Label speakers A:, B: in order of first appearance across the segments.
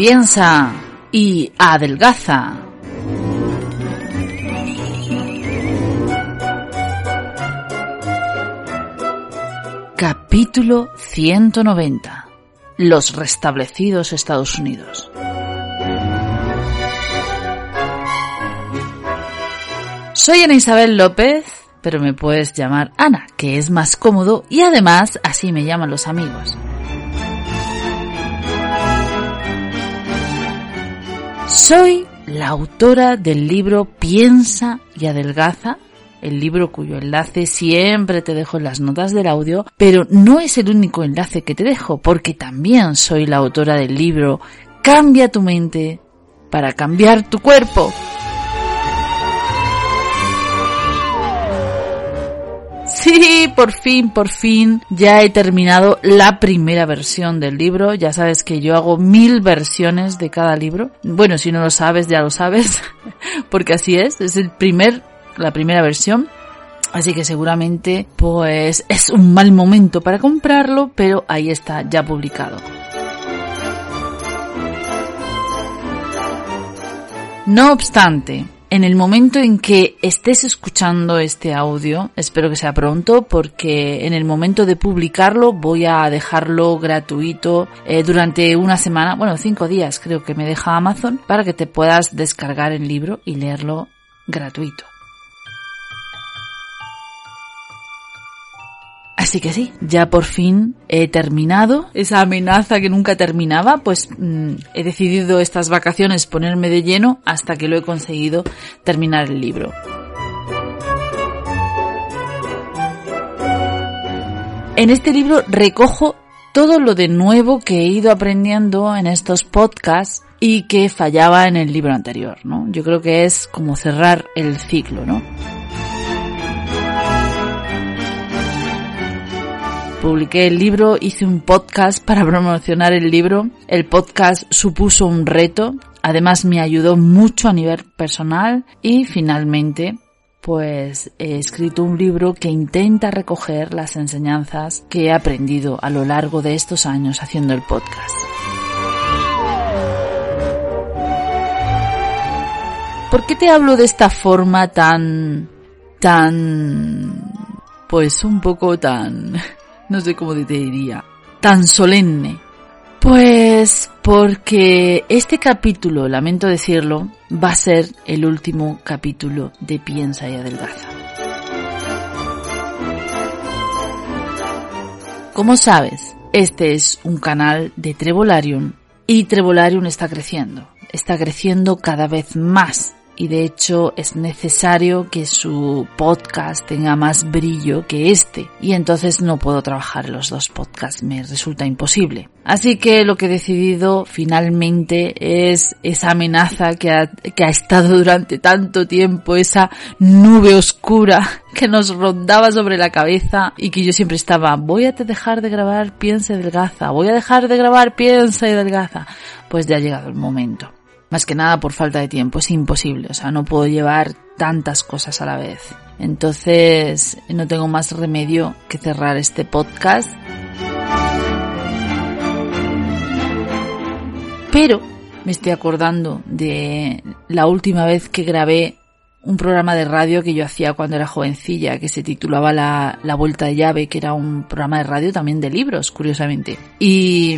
A: Piensa y adelgaza. Capítulo 190. Los restablecidos Estados Unidos. Soy Ana Isabel López, pero me puedes llamar Ana, que es más cómodo y además así me llaman los amigos. Soy la autora del libro Piensa y adelgaza, el libro cuyo enlace siempre te dejo en las notas del audio, pero no es el único enlace que te dejo, porque también soy la autora del libro Cambia tu mente para cambiar tu cuerpo. Por fin, por fin, ya he terminado la primera versión del libro. Ya sabes que yo hago mil versiones de cada libro. Bueno, si no lo sabes, ya lo sabes, porque así es. Es el primer, la primera versión. Así que seguramente, pues, es un mal momento para comprarlo, pero ahí está, ya publicado. No obstante, en el momento en que estés escuchando este audio, espero que sea pronto, porque en el momento de publicarlo voy a dejarlo gratuito eh, durante una semana, bueno, cinco días creo que me deja Amazon, para que te puedas descargar el libro y leerlo gratuito. Así que sí, ya por fin he terminado esa amenaza que nunca terminaba, pues mm, he decidido estas vacaciones ponerme de lleno hasta que lo he conseguido terminar el libro. En este libro recojo todo lo de nuevo que he ido aprendiendo en estos podcasts y que fallaba en el libro anterior, ¿no? Yo creo que es como cerrar el ciclo, ¿no? Publiqué el libro, hice un podcast para promocionar el libro. El podcast supuso un reto, además me ayudó mucho a nivel personal y finalmente pues he escrito un libro que intenta recoger las enseñanzas que he aprendido a lo largo de estos años haciendo el podcast. ¿Por qué te hablo de esta forma tan, tan, pues un poco tan no sé cómo te diría, tan solemne. Pues porque este capítulo, lamento decirlo, va a ser el último capítulo de Piensa y Adelgaza. Como sabes, este es un canal de Trevolarium y Trevolarium está creciendo. Está creciendo cada vez más y de hecho es necesario que su podcast tenga más brillo que este y entonces no puedo trabajar los dos podcasts, me resulta imposible. Así que lo que he decidido finalmente es esa amenaza que ha, que ha estado durante tanto tiempo, esa nube oscura que nos rondaba sobre la cabeza y que yo siempre estaba, voy a dejar de grabar, piensa y delgaza, voy a dejar de grabar, piensa y delgaza. Pues ya ha llegado el momento. Más que nada por falta de tiempo, es imposible, o sea, no puedo llevar tantas cosas a la vez. Entonces, no tengo más remedio que cerrar este podcast. Pero me estoy acordando de la última vez que grabé un programa de radio que yo hacía cuando era jovencilla, que se titulaba La, la Vuelta de Llave, que era un programa de radio también de libros, curiosamente. Y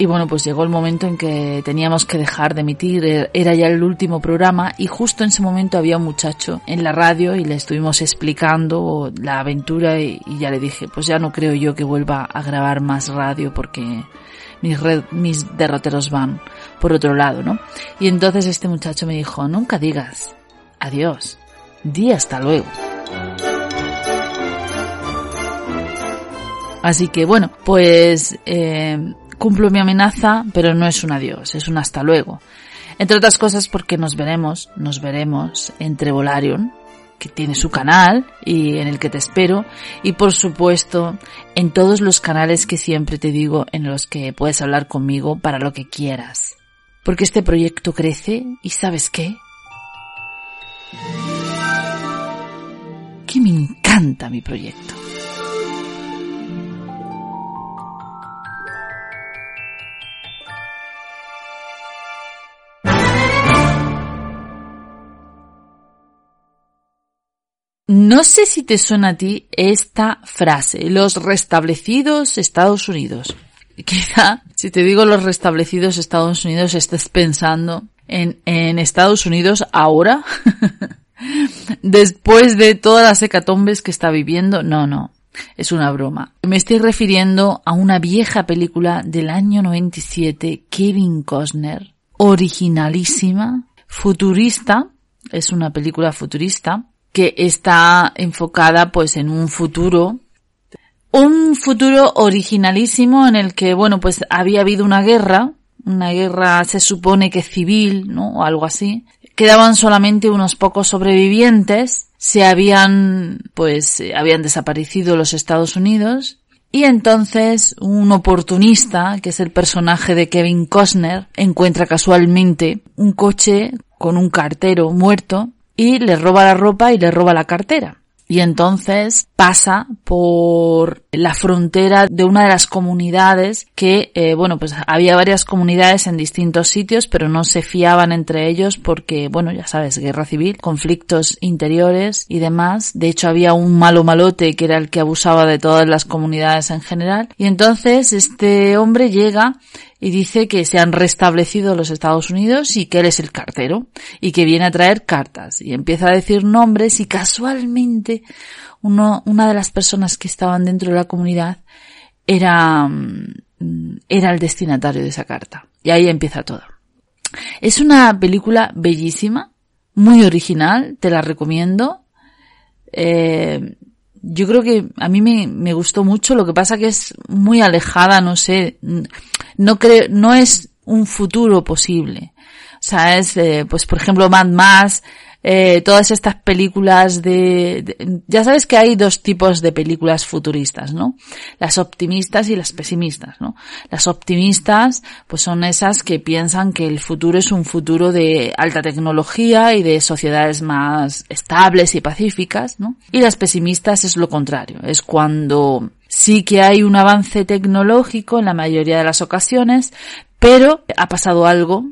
A: y bueno, pues llegó el momento en que teníamos que dejar de emitir, e-, era ya el último programa y justo en ese momento había un muchacho en la radio y le estuvimos explicando la aventura y, ya le dije, pues ya no creo yo que vuelva a grabar más radio porque mis, mis derroteros van por otro lado, ¿no? Y entonces este muchacho me dijo, nunca digas adiós, di hasta luego. Así que bueno, pues eh, cumplo mi amenaza, pero no es un adiós, es un hasta luego. Entre otras cosas porque nos veremos, nos veremos en Trevolarium, que tiene su canal y en el que te espero y por supuesto en todos los canales que siempre te digo en los que puedes hablar conmigo para lo que quieras. Porque este proyecto crece y sabes qué? Que me encanta mi proyecto. No sé si te suena a ti esta frase, los restablecidos Estados Unidos. Quizá, si te digo los restablecidos Estados Unidos, estés pensando en, en Estados Unidos ahora, después de todas las hecatombes que está viviendo. No, no, es una broma. Me estoy refiriendo a una vieja película del año 97, Kevin Costner, originalísima, futurista, es una película futurista, que está enfocada pues en un futuro un futuro originalísimo en el que, bueno, pues había habido una guerra, una guerra se supone que civil, ¿no? O algo así. Quedaban solamente unos pocos sobrevivientes, se habían, pues, habían desaparecido los Estados Unidos, y entonces un oportunista, que es el personaje de Kevin Costner, encuentra casualmente un coche con un cartero muerto y le roba la ropa y le roba la cartera. Y entonces pasa por la frontera de una de las comunidades que, eh, bueno, pues había varias comunidades en distintos sitios, pero no se fiaban entre ellos porque, bueno, ya sabes, guerra civil, conflictos interiores y demás. De hecho, había un malo malote que era el que abusaba de todas las comunidades en general. Y entonces este hombre llega y dice que se han restablecido los Estados Unidos y que él es el cartero y que viene a traer cartas y empieza a decir nombres y casualmente uno, una de las personas que estaban dentro de la comunidad era, mm, era el destinatario de esa carta. Y ahí empieza todo. Es una película bellísima, muy original, te la recomiendo. Eh, yo creo que a mí me, me, gustó mucho, lo que pasa que es muy alejada, no sé, no creo, no es un futuro posible. O sea, es, eh, pues por ejemplo, Mad Max, eh, todas estas películas de, ya sabes que hay dos tipos de películas futuristas, ¿no? Las optimistas y las pesimistas, ¿no? Las optimistas, pues son esas que piensan que el futuro es un futuro de alta tecnología y de sociedades más estables y pacíficas, ¿no? Y las pesimistas es lo contrario, es cuando sí que hay un avance tecnológico en la mayoría de las ocasiones, pero ha pasado algo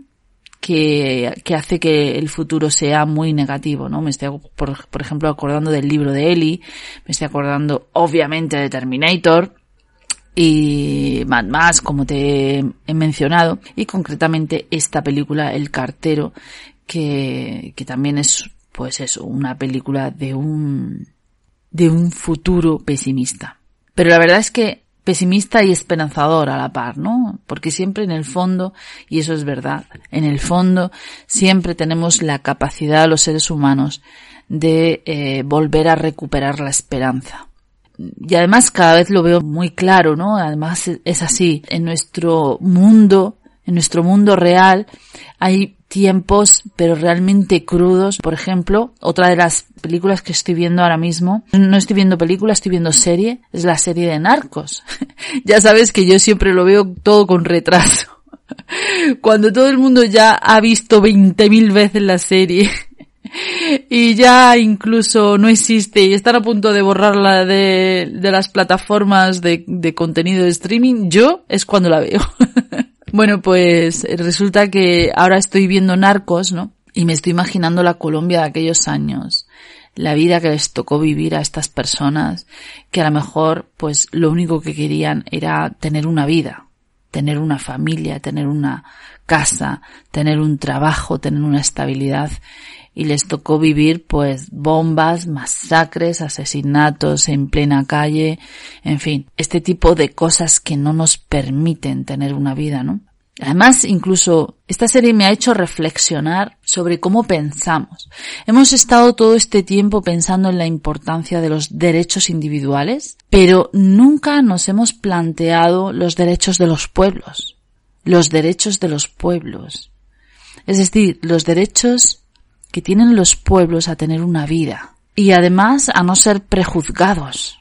A: que, que, hace que el futuro sea muy negativo, ¿no? Me estoy, por, ejemplo, acordando del libro de Ellie, me estoy acordando, obviamente, de Terminator, y Mad Max, como te he mencionado, y concretamente esta película, El cartero, que, que también es, pues eso, una película de un, de un futuro pesimista. Pero la verdad es que pesimista y esperanzador a la par, ¿no? Porque siempre en el fondo, y eso es verdad, en el fondo siempre tenemos la capacidad los seres humanos de eh, volver a recuperar la esperanza. Y además cada vez lo veo muy claro, ¿no? Además es así. En nuestro mundo, en nuestro mundo real, hay tiempos, pero realmente crudos. Por ejemplo, otra de las películas que estoy viendo ahora mismo, no estoy viendo película, estoy viendo serie, es la serie de Narcos. ya sabes que yo siempre lo veo todo con retraso. Cuando todo el mundo ya ha visto 20.000 veces la serie y ya incluso no existe y están a punto de borrarla de, de las plataformas de, de contenido de streaming, yo es cuando la veo. Bueno, pues resulta que ahora estoy viendo Narcos, ¿no? Y me estoy imaginando la Colombia de aquellos años, la vida que les tocó vivir a estas personas, que a lo mejor, pues lo único que querían era tener una vida, tener una familia, tener una casa, tener un trabajo, tener una estabilidad y les tocó vivir pues bombas, masacres, asesinatos en plena calle, en fin, este tipo de cosas que no nos permiten tener una vida, ¿no? Además, incluso esta serie me ha hecho reflexionar sobre cómo pensamos. Hemos estado todo este tiempo pensando en la importancia de los derechos individuales, pero nunca nos hemos planteado los derechos de los pueblos. Los derechos de los pueblos. Es decir, los derechos que tienen los pueblos a tener una vida. Y además a no ser prejuzgados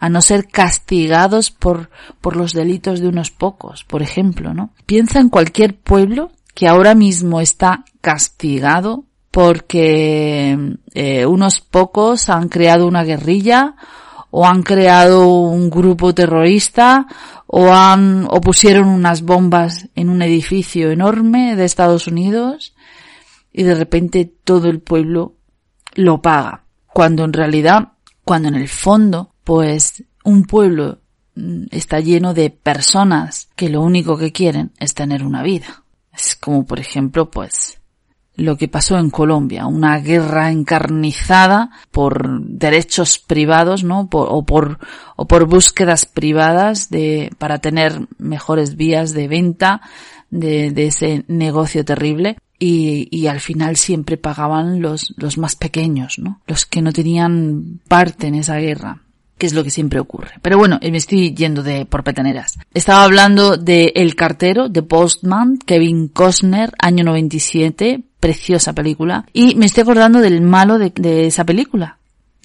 A: a no ser castigados por, por los delitos de unos pocos, por ejemplo, ¿no? Piensa en cualquier pueblo que ahora mismo está castigado porque eh, unos pocos han creado una guerrilla o han creado un grupo terrorista o han o pusieron unas bombas en un edificio enorme de Estados Unidos y de repente todo el pueblo lo paga cuando en realidad cuando en el fondo pues un pueblo mm, está lleno de personas que lo único que quieren es tener una vida. Es como, por ejemplo, pues, lo que pasó en Colombia, una guerra encarnizada por derechos privados, ¿no? o por, o por búsquedas privadas de, para tener mejores vías de venta de, de ese negocio terrible. Y, al final siempre pagaban los, los más pequeños, ¿no? Los que no tenían parte en esa guerra que es lo que siempre ocurre. Pero bueno, me estoy yendo de por peteneras. Estaba hablando de El cartero, de Postman, Kevin Costner, año 97, preciosa película. Y me estoy acordando del malo de esa película.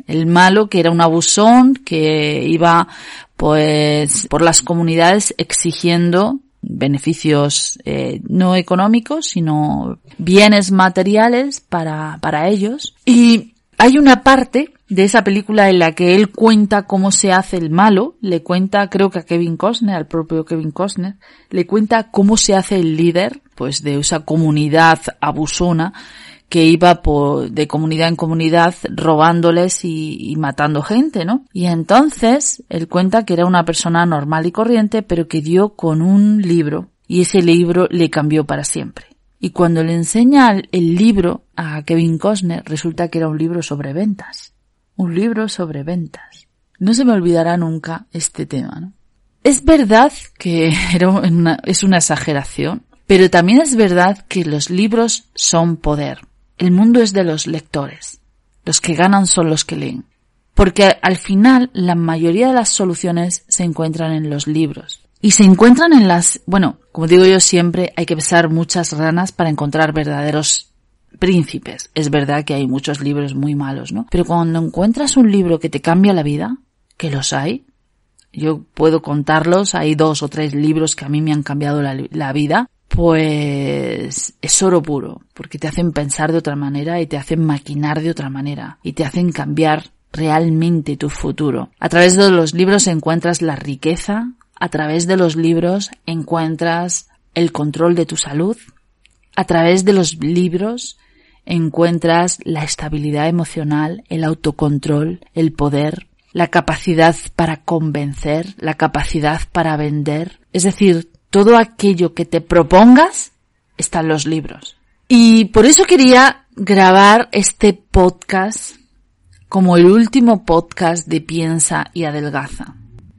A: El malo que era un abusón que iba pues por las comunidades exigiendo beneficios eh, no económicos sino bienes materiales para, para ellos. Y hay una parte de esa película en la que él cuenta cómo se hace el malo, le cuenta, creo que a Kevin Costner, al propio Kevin Costner, le cuenta cómo se hace el líder, pues de esa comunidad abusona que iba por, de comunidad en comunidad robándoles y, matando gente, ¿no? Y entonces él cuenta que era una persona normal y corriente, pero que dio con un libro y ese libro le cambió para siempre. Y cuando le enseña el libro a Kevin Costner, resulta que era un libro sobre ventas un libro sobre ventas. No se me olvidará nunca este tema, ¿no? Es verdad que es una exageración, pero también es verdad que los libros son poder. El mundo es de los lectores. Los que ganan son los que leen. Porque al final la mayoría de las soluciones se encuentran en los libros. Y se encuentran en las, bueno, como digo yo siempre, hay que besar muchas ranas para encontrar verdaderos príncipes. Es verdad que hay muchos libros muy malos, ¿no? Pero cuando encuentras un libro que te cambia la vida, que los hay, yo puedo contarlos, hay dos o tres libros que a mí me han cambiado la, vida, pues es oro puro, porque te hacen pensar de otra manera y te hacen maquinar de otra manera y te hacen cambiar realmente tu futuro. A través de los libros encuentras la riqueza, a través de los libros encuentras el control de tu salud, a través de los libros encuentras la estabilidad emocional, el autocontrol, el poder, la capacidad para convencer, la capacidad para vender. Es decir, todo aquello que te propongas está en los libros. Y por eso quería grabar este podcast como el último podcast de Piensa y Adelgaza.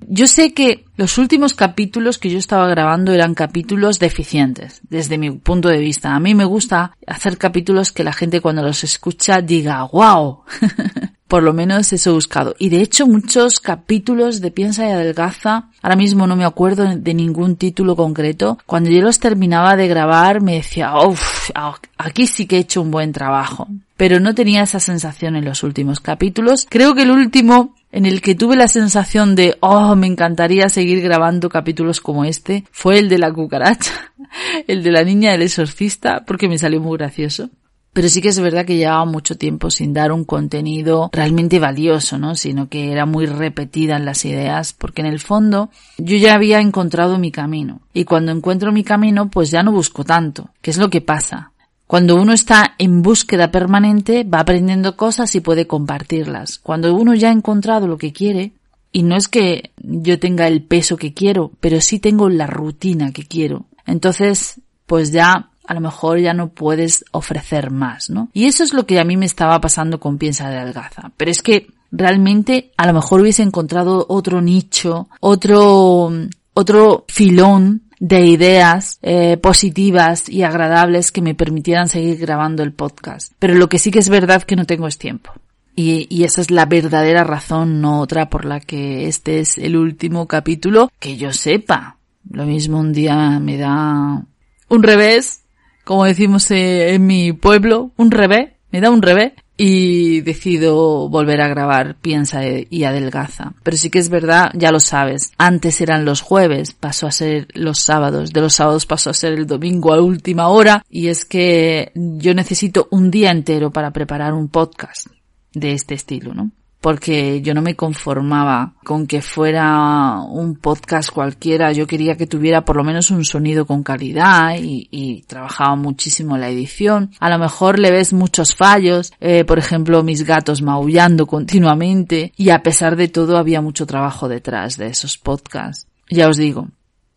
A: Yo sé que los últimos capítulos que yo estaba grabando eran capítulos deficientes, desde mi punto de vista. A mí me gusta hacer capítulos que la gente cuando los escucha diga, wow. Por lo menos eso he buscado. Y de hecho muchos capítulos de Piensa y Adelgaza, ahora mismo no me acuerdo de ningún título concreto, cuando yo los terminaba de grabar me decía, uff, aquí sí que he hecho un buen trabajo. Pero no tenía esa sensación en los últimos capítulos. Creo que el último en el que tuve la sensación de, oh, me encantaría seguir grabando capítulos como este, fue el de la cucaracha, el de la niña del exorcista, porque me salió muy gracioso. Pero sí que es verdad que llevaba mucho tiempo sin dar un contenido realmente valioso, ¿no? Sino que era muy repetida en las ideas, porque en el fondo yo ya había encontrado mi camino. Y cuando encuentro mi camino, pues ya no busco tanto. ¿Qué es lo que pasa? Cuando uno está en búsqueda permanente, va aprendiendo cosas y puede compartirlas. Cuando uno ya ha encontrado lo que quiere, y no es que yo tenga el peso que quiero, pero sí tengo la rutina que quiero. Entonces, pues ya a lo mejor ya no puedes ofrecer más, ¿no? Y eso es lo que a mí me estaba pasando con Piensa de Algaza. Pero es que realmente a lo mejor hubiese encontrado otro nicho, otro, otro filón de ideas eh, positivas y agradables que me permitieran seguir grabando el podcast. Pero lo que sí que es verdad que no tengo es tiempo. Y, y, esa es la verdadera razón, no otra por la que este es el último capítulo que yo sepa. Lo mismo un día me da un revés, como decimos eh, en mi pueblo, un revés, me da un revés y decido volver a grabar Piensa y adelgaza. Pero sí que es verdad, ya lo sabes, antes eran los jueves, pasó a ser los sábados, de los sábados pasó a ser el domingo a última hora y es que yo necesito un día entero para preparar un podcast de este estilo, ¿no? Porque yo no me conformaba con que fuera un podcast cualquiera, yo quería que tuviera por lo menos un sonido con calidad y, trabajaba muchísimo la edición. A lo mejor le ves muchos fallos, eh, por ejemplo mis gatos maullando continuamente y a pesar de todo había mucho trabajo detrás de esos podcasts. Ya os digo,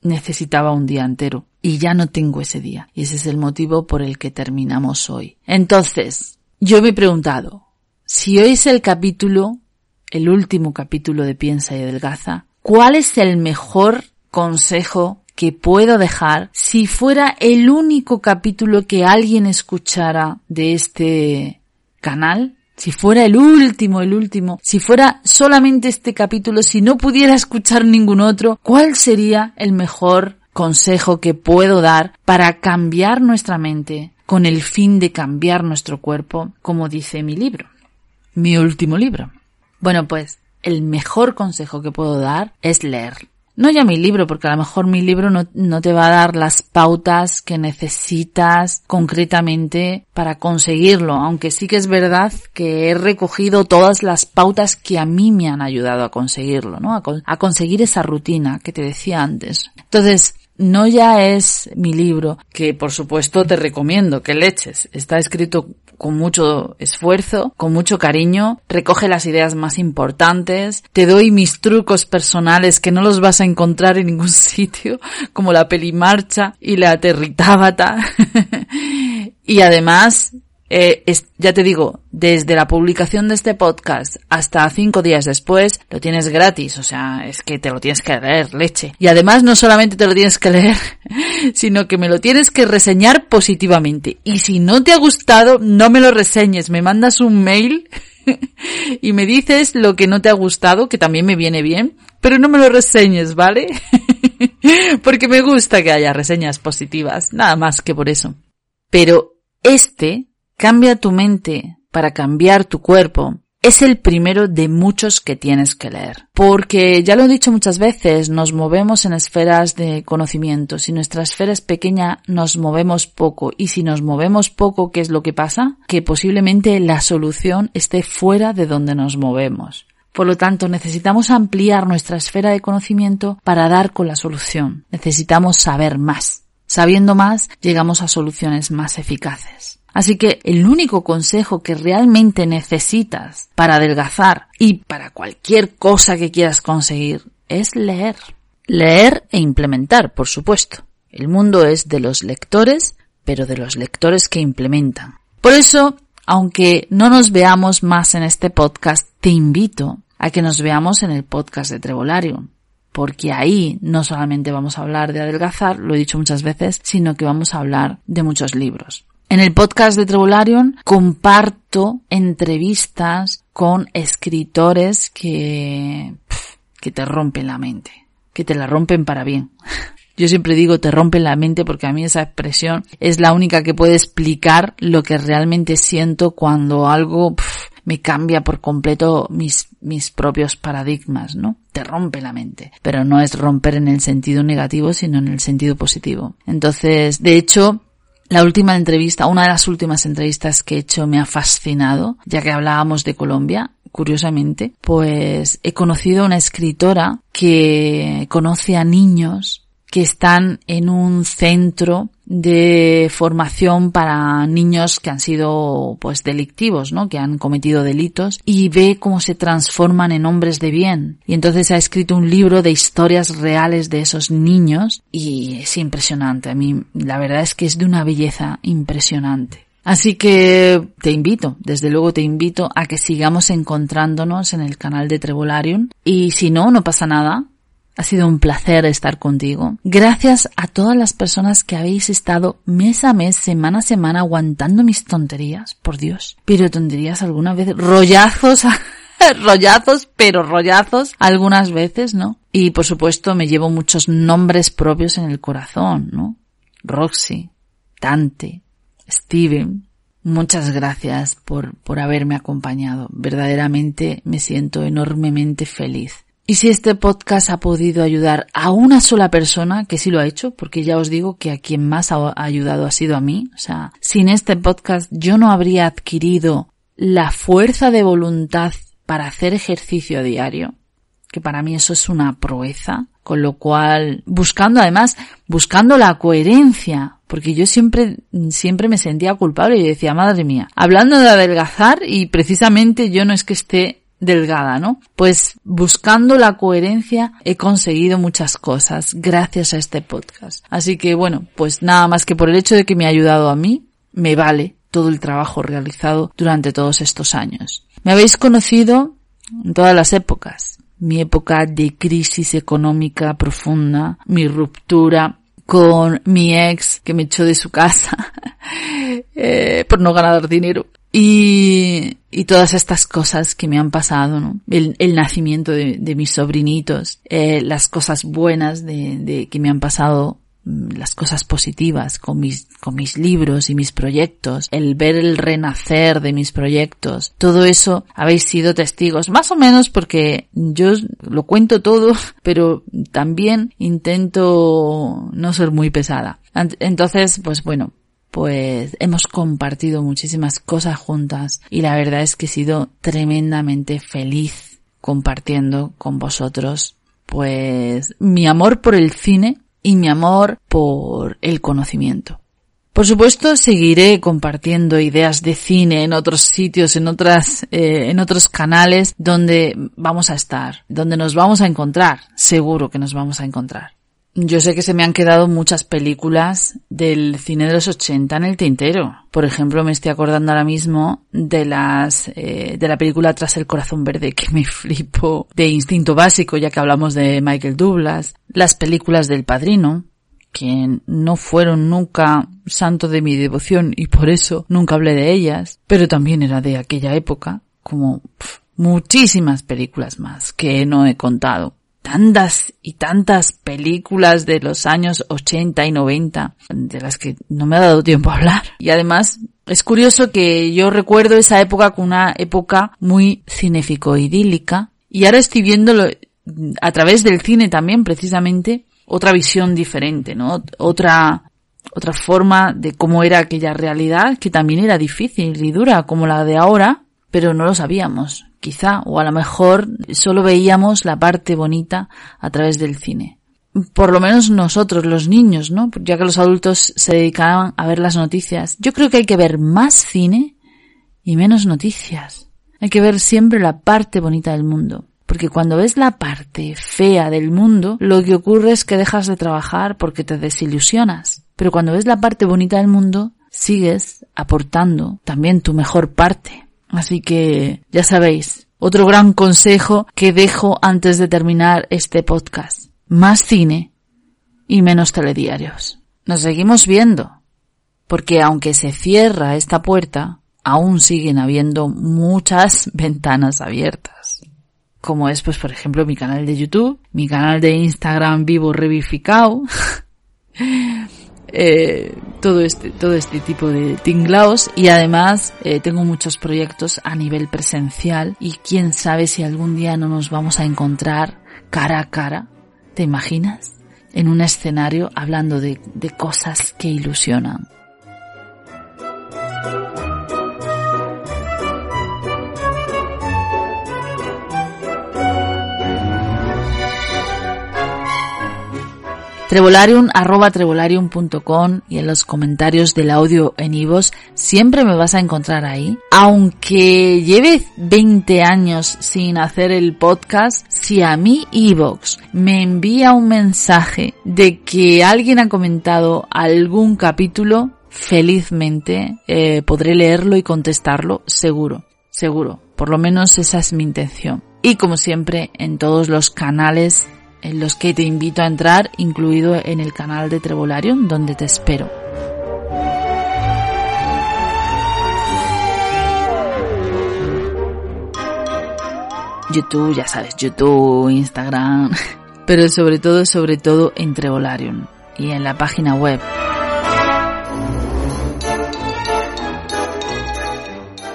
A: necesitaba un día entero y ya no tengo ese día y ese es el motivo por el que terminamos hoy. Entonces, yo me he preguntado, si hoy es el capítulo, el último capítulo de Piensa y Adelgaza, ¿cuál es el mejor consejo que puedo dejar si fuera el único capítulo que alguien escuchara de este canal? Si fuera el último, el último, si fuera solamente este capítulo, si no pudiera escuchar ningún otro, ¿cuál sería el mejor consejo que puedo dar para cambiar nuestra mente con el fin de cambiar nuestro cuerpo, como dice mi libro? Mi último libro. Bueno, pues el mejor consejo que puedo dar es leer. No ya mi libro, porque a lo mejor mi libro no, no, te va a dar las pautas que necesitas concretamente para conseguirlo, aunque sí que es verdad que he recogido todas las pautas que a mí me han ayudado a conseguirlo, ¿no? A, a conseguir esa rutina que te decía antes. Entonces, no ya es mi libro, que por supuesto te recomiendo que le eches. Está escrito con mucho esfuerzo, con mucho cariño, recoge las ideas más importantes, te doy mis trucos personales que no los vas a encontrar en ningún sitio, como la pelimarcha y la territábata. y además eh, ya te digo, desde la publicación de este podcast hasta cinco días después, lo tienes gratis, o sea, es que te lo tienes que leer, leche. Y además no solamente te lo tienes que leer, sino que me lo tienes que reseñar positivamente. Y si no te ha gustado, no me lo reseñes, me mandas un mail y me dices lo que no te ha gustado, que también me viene bien, pero no me lo reseñes, ¿vale? Porque me gusta que haya reseñas positivas, nada más que por eso. Pero este Cambia tu mente para cambiar tu cuerpo es el primero de muchos que tienes que leer. Porque, ya lo he dicho muchas veces, nos movemos en esferas de conocimiento. Si nuestra esfera es pequeña, nos movemos poco. Y si nos movemos poco, ¿qué es lo que pasa? Que posiblemente la solución esté fuera de donde nos movemos. Por lo tanto, necesitamos ampliar nuestra esfera de conocimiento para dar con la solución. Necesitamos saber más. Sabiendo más, llegamos a soluciones más eficaces. Así que el único consejo que realmente necesitas para adelgazar y para cualquier cosa que quieras conseguir es leer. Leer e implementar, por supuesto. El mundo es de los lectores, pero de los lectores que implementan. Por eso, aunque no nos veamos más en este podcast, te invito a que nos veamos en el podcast de Trevolarium. Porque ahí no solamente vamos a hablar de adelgazar, lo he dicho muchas veces, sino que vamos a hablar de muchos libros. En el podcast de Trebularium comparto entrevistas con escritores que, que te rompen la mente, que te la rompen para bien. Yo siempre digo te rompen la mente porque a mí esa expresión es la única que puede explicar lo que realmente siento cuando algo me cambia por completo mis, mis propios paradigmas, ¿no? Te rompe la mente. Pero no es romper en el sentido negativo, sino en el sentido positivo. Entonces, de hecho, la última entrevista, una de las últimas entrevistas que he hecho me ha fascinado, ya que hablábamos de Colombia, curiosamente, pues he conocido a una escritora que conoce a niños que están en un centro de formación para niños que han sido pues delictivos, ¿no? Que han cometido delitos y ve cómo se transforman en hombres de bien. Y entonces ha escrito un libro de historias reales de esos niños y es impresionante. A mí la verdad es que es de una belleza impresionante. Así que te invito, desde luego te invito a que sigamos encontrándonos en el canal de Trevolarium y si no, no pasa nada Ha sido un placer estar contigo. Gracias a todas las personas que habéis estado mes a mes, semana a semana, aguantando mis tonterías. Por Dios. Pero tonterías alguna vez. Rollazos. rollazos, pero rollazos algunas veces, ¿no? Y por supuesto me llevo muchos nombres propios en el corazón, ¿no? Roxy, Dante, Steven, Muchas gracias por, por haberme acompañado. Verdaderamente me siento enormemente feliz. Y si este podcast ha podido ayudar a una sola persona, que sí lo ha hecho, porque ya os digo que a quien más ha ayudado ha sido a mí, o sea, sin este podcast yo no habría adquirido la fuerza de voluntad para hacer ejercicio diario, que para mí eso es una proeza, con lo cual, buscando además, buscando la coherencia, porque yo siempre, siempre me sentía culpable y decía, madre mía, hablando de adelgazar y precisamente yo no es que esté delgada, ¿no? Pues buscando la coherencia he conseguido muchas cosas gracias a este podcast. Así que bueno, pues nada más que por el hecho de que me ha ayudado a mí, me vale todo el trabajo realizado durante todos estos años. Me habéis conocido en todas las épocas. Mi época de crisis económica profunda, mi ruptura con mi ex que me echó de su casa eh, por no ganar dinero y, todas estas cosas que me han pasado, ¿no? El, nacimiento de, mis sobrinitos, eh, las cosas buenas de, de, que me han pasado, mm, las cosas positivas con mis, con mis libros y mis proyectos, el ver el renacer de mis proyectos, todo eso habéis sido testigos, más o menos porque yo lo cuento todo, pero también intento no ser muy pesada. Entonces, pues bueno, pues hemos compartido muchísimas cosas juntas y la verdad es que he sido tremendamente feliz compartiendo con vosotros pues mi amor por el cine y mi amor por el conocimiento. Por supuesto, seguiré compartiendo ideas de cine en otros sitios, en otras, eh, en otros canales donde vamos a estar, donde nos vamos a encontrar. Seguro que nos vamos a encontrar. Yo sé que se me han quedado muchas películas del cine de los 80 en el tintero. Por ejemplo, me estoy acordando ahora mismo de las eh, de la película Tras el corazón verde que me flipo, de Instinto básico, ya que hablamos de Michael Douglas, las películas del Padrino, que no fueron nunca santo de mi devoción y por eso nunca hablé de ellas, pero también era de aquella época, como muchísimas películas más que no he contado tantas y tantas películas de los años 80 y 90 de las que no me ha dado tiempo a hablar. Y además es curioso que yo recuerdo esa época como una época muy cinéfico-idílica y ahora estoy viéndolo a través del cine también precisamente otra visión diferente, ¿no? Otra otra forma de cómo era aquella realidad que también era difícil y dura como la de ahora, pero no lo sabíamos quizá, o a lo mejor solo veíamos la parte bonita a través del cine. Por lo menos nosotros, los niños, ¿no? Ya que los adultos se dedicaban a ver las noticias. Yo creo que hay que ver más cine y menos noticias. Hay que ver siempre la parte bonita del mundo. Porque cuando ves la parte fea del mundo, lo que ocurre es que dejas de trabajar porque te desilusionas. Pero cuando ves la parte bonita del mundo, sigues aportando también tu mejor parte. Así que ya sabéis, otro gran consejo que dejo antes de terminar este podcast. Más cine y menos telediarios. Nos seguimos viendo, porque aunque se cierra esta puerta, aún siguen habiendo muchas ventanas abiertas. Como es, pues, por ejemplo, mi canal de YouTube, mi canal de Instagram vivo revificado, eh, todo este todo este tipo de tinglaos y además eh, tengo muchos proyectos a nivel presencial y quién sabe si algún día no nos vamos a encontrar cara a cara ¿te imaginas? en un escenario hablando de, de cosas que ilusionan Trevolarium y en los comentarios del audio en Ivos siempre me vas a encontrar ahí. Aunque lleve 20 años sin hacer el podcast, si a mí Evox me envía un mensaje de que alguien ha comentado algún capítulo, felizmente eh, podré leerlo y contestarlo seguro, seguro. Por lo menos esa es mi intención. Y como siempre, en todos los canales en los que te invito a entrar, incluido en el canal de Trevolarium, donde te espero. YouTube, ya sabes, YouTube, Instagram, pero sobre todo, sobre todo en Trevolarium y en la página web.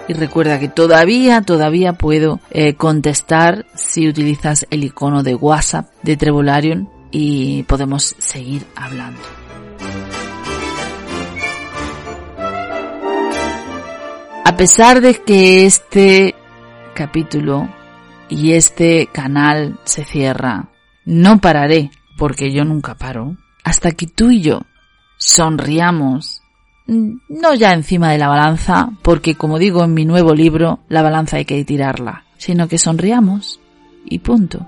A: Y recuerda que todavía, todavía puedo eh, contestar si utilizas el icono de WhatsApp de Trevolarium y podemos seguir hablando. A pesar de que este capítulo y este canal se cierra, no pararé, porque yo nunca paro, hasta que tú y yo sonriamos, no ya encima de la balanza, porque como digo en mi nuevo libro, la balanza hay que tirarla, sino que sonriamos y punto.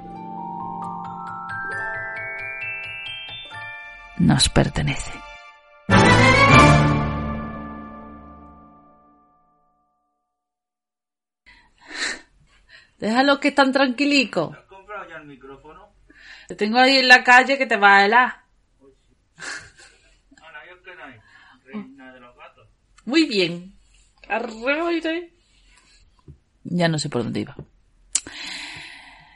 A: Nos pertenece. Déjalo que están tranquilico.
B: ¿Has comprado ya el micrófono?
A: Te tengo ahí en la calle que te va a helar.
B: Ana, ¿y qué hay? Reina de los gatos.
A: Muy bien. Arre, Ya no sé por dónde iba.